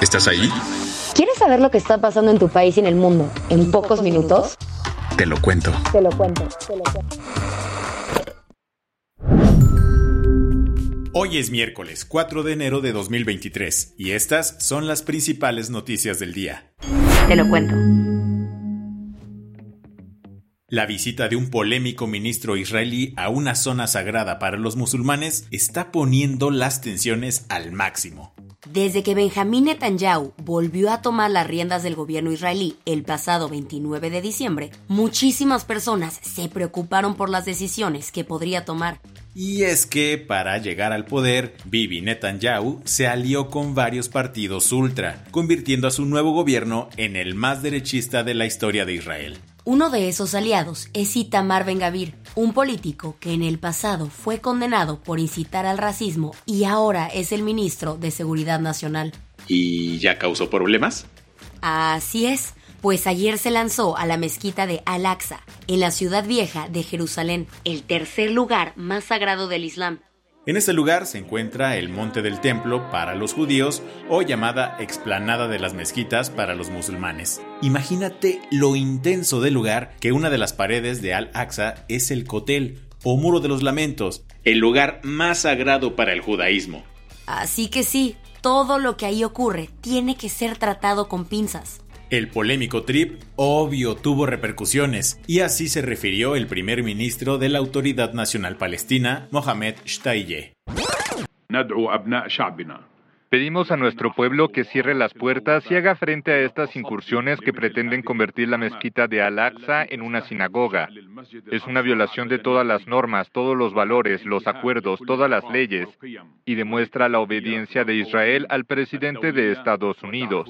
¿Estás ahí? ¿Quieres saber lo que está pasando en tu país y en el mundo en pocos minutos? Te lo cuento. Te lo cuento, te lo cuento. Hoy es miércoles 4 de enero de 2023 y estas son las principales noticias del día. Te lo cuento. La visita de un polémico ministro israelí a una zona sagrada para los musulmanes está poniendo las tensiones al máximo. Desde que Benjamín Netanyahu volvió a tomar las riendas del gobierno israelí el pasado 29 de diciembre, muchísimas personas se preocuparon por las decisiones que podría tomar. Y es que para llegar al poder, Bibi Netanyahu se alió con varios partidos ultra, convirtiendo a su nuevo gobierno en el más derechista de la historia de Israel. Uno de esos aliados es Itamar Ben-Gavir, un político que en el pasado fue condenado por incitar al racismo y ahora es el ministro de Seguridad Nacional. ¿Y ya causó problemas? Así es, pues ayer se lanzó a la mezquita de Al-Aqsa, en la ciudad vieja de Jerusalén, el tercer lugar más sagrado del Islam. En ese lugar se encuentra el Monte del Templo para los judíos o llamada Explanada de las Mezquitas para los musulmanes. Imagínate lo intenso del lugar que una de las paredes de Al-Aqsa es el Kotel o Muro de los Lamentos, El lugar más sagrado para el judaísmo. Así que sí, todo lo que ahí ocurre tiene que ser tratado con pinzas. El polémico trip obvio tuvo repercusiones y así se refirió el primer ministro de la Autoridad Nacional Palestina, Mohamed Shtayyeh. Pedimos a nuestro pueblo que cierre las puertas y haga frente a estas incursiones que pretenden convertir la mezquita de Al-Aqsa en una sinagoga. Es una violación de todas las normas, todos los valores, los acuerdos, todas las leyes, y demuestra la obediencia de Israel al presidente de Estados Unidos.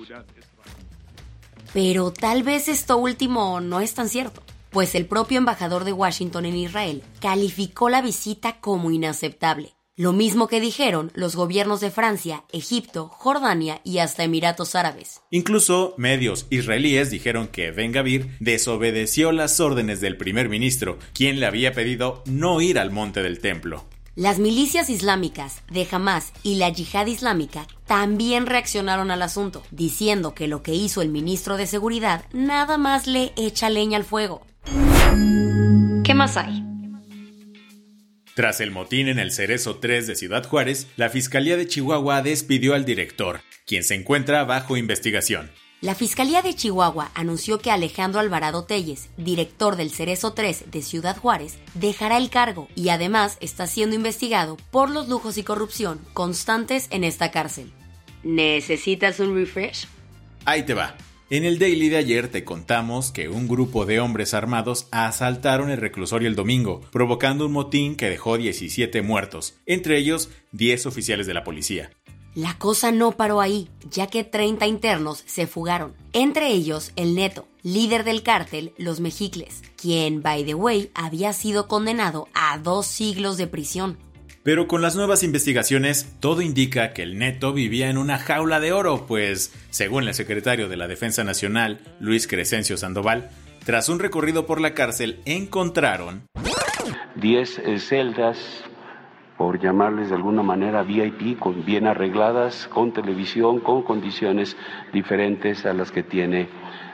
Pero tal vez esto último no es tan cierto, pues el propio embajador de Washington en Israel calificó la visita como inaceptable. Lo mismo que dijeron los gobiernos de Francia, Egipto, Jordania y hasta Emiratos Árabes. Incluso medios israelíes dijeron que Ben Gavir desobedeció las órdenes del primer ministro, quien le había pedido no ir al monte del templo. Las milicias islámicas de Hamas y la yihad islámica también reaccionaron al asunto, diciendo que lo que hizo el ministro de Seguridad nada más le echa leña al fuego. ¿Qué más hay? Tras el motín en el Cerezo 3 de Ciudad Juárez, la Fiscalía de Chihuahua despidió al director, quien se encuentra bajo investigación. La Fiscalía de Chihuahua anunció que Alejandro Alvarado Telles, director del Cerezo 3 de Ciudad Juárez, dejará el cargo y además está siendo investigado por los lujos y corrupción constantes en esta cárcel. ¿Necesitas un refresh? Ahí te va. En el daily de ayer te contamos que un grupo de hombres armados asaltaron el reclusorio el domingo, provocando un motín que dejó 17 muertos, entre ellos 10 oficiales de la policía. La cosa no paró ahí, ya que 30 internos se fugaron, entre ellos el Neto, líder del cártel Los Mejicles, quien, by the way, había sido condenado a dos siglos de prisión. Pero con las nuevas investigaciones, todo indica que el neto vivía en una jaula de oro, pues, según el secretario de la Defensa Nacional, Luis Crescencio Sandoval, tras un recorrido por la cárcel encontraron 10 celdas, por llamarles de alguna manera VIP, con, bien arregladas, con televisión, con condiciones diferentes a las que tiene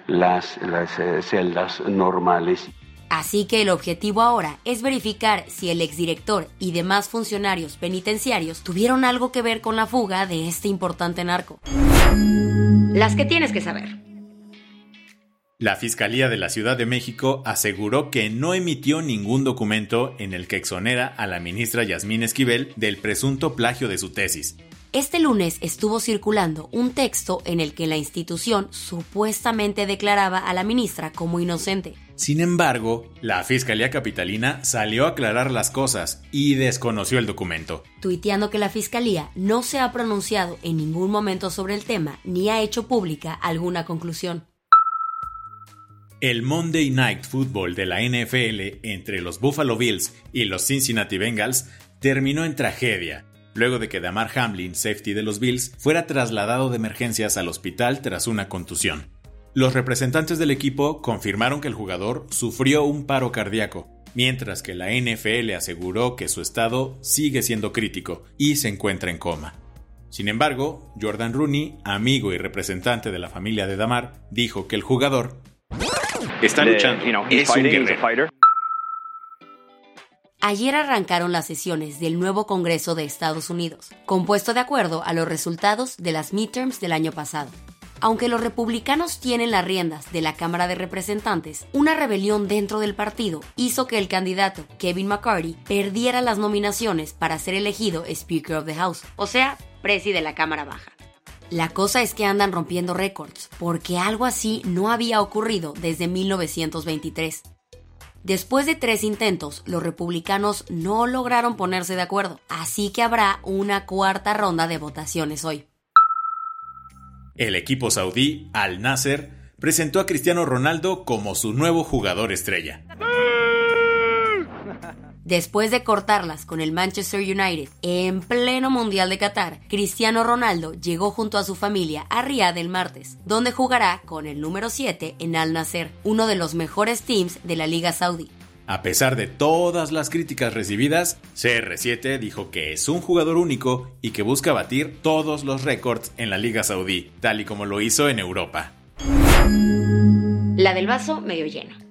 las, las eh, celdas normales. Así que el objetivo ahora es verificar si el exdirector y demás funcionarios penitenciarios tuvieron algo que ver con la fuga de este importante narco. Las que tienes que saber. La Fiscalía de la Ciudad de México aseguró que no emitió ningún documento en el que exonera a la ministra Yasmín Esquivel del presunto plagio de su tesis. Este lunes estuvo circulando un texto en el que la institución supuestamente declaraba a la ministra como inocente. Sin embargo, la Fiscalía Capitalina salió a aclarar las cosas y desconoció el documento. Tuiteando que la Fiscalía no se ha pronunciado en ningún momento sobre el tema ni ha hecho pública alguna conclusión. El Monday Night Football de la NFL entre los Buffalo Bills y los Cincinnati Bengals terminó en tragedia, luego de que Damar Hamlin, safety de los Bills, fuera trasladado de emergencias al hospital tras una contusión. Los representantes del equipo confirmaron que el jugador sufrió un paro cardíaco, mientras que la NFL aseguró que su estado sigue siendo crítico y se encuentra en coma. Sin embargo, Jordan Rooney, amigo y representante de la familia de Damar, dijo que el jugador está luchando, es un guerrero. Ayer arrancaron las sesiones del nuevo Congreso de Estados Unidos, compuesto de acuerdo a los resultados de las midterms del año pasado. Aunque los republicanos tienen las riendas de la Cámara de Representantes, una rebelión dentro del partido hizo que el candidato Kevin McCarthy perdiera las nominaciones para ser elegido Speaker of the House, o sea, presi de la Cámara Baja. La cosa es que andan rompiendo récords, porque algo así no había ocurrido desde 1923. Después de tres intentos, los republicanos no lograron ponerse de acuerdo, así que habrá una cuarta ronda de votaciones hoy. El equipo saudí, Al Nasser, presentó a Cristiano Ronaldo como su nuevo jugador estrella. Después de cortarlas con el Manchester United en pleno Mundial de Qatar, Cristiano Ronaldo llegó junto a su familia a Riyadh el martes, donde jugará con el número 7 en Al Nasser, uno de los mejores teams de la Liga Saudí. A pesar de todas las críticas recibidas, CR7 dijo que es un jugador único y que busca batir todos los récords en la Liga Saudí, tal y como lo hizo en Europa. La del vaso medio lleno.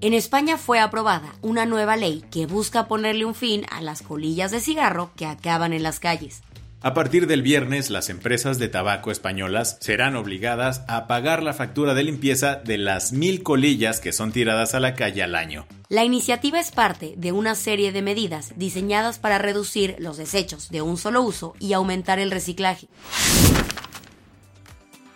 En España fue aprobada una nueva ley que busca ponerle un fin a las colillas de cigarro que acaban en las calles. A partir del viernes, las empresas de tabaco españolas serán obligadas a pagar la factura de limpieza de las mil colillas que son tiradas a la calle al año. La iniciativa es parte de una serie de medidas diseñadas para reducir los desechos de un solo uso y aumentar el reciclaje.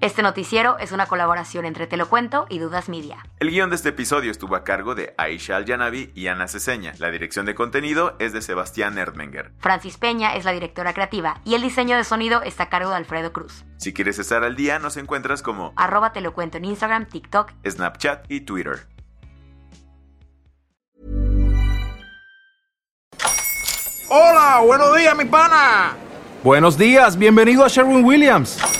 Este noticiero es una colaboración entre Te lo cuento y Dudas Media. El guion de este episodio estuvo a cargo de Aisha Al-Yanabi y Ana Ceseña. La dirección de contenido es de Sebastián Erdmenger. Francis Peña es la directora creativa y el diseño de sonido está a cargo de Alfredo Cruz. Si quieres estar al día, nos encuentras como arroba Te lo cuento en Instagram, TikTok, Snapchat y Twitter. Hola, buenos días, mi pana. Buenos días, bienvenido a Sherwin Williams.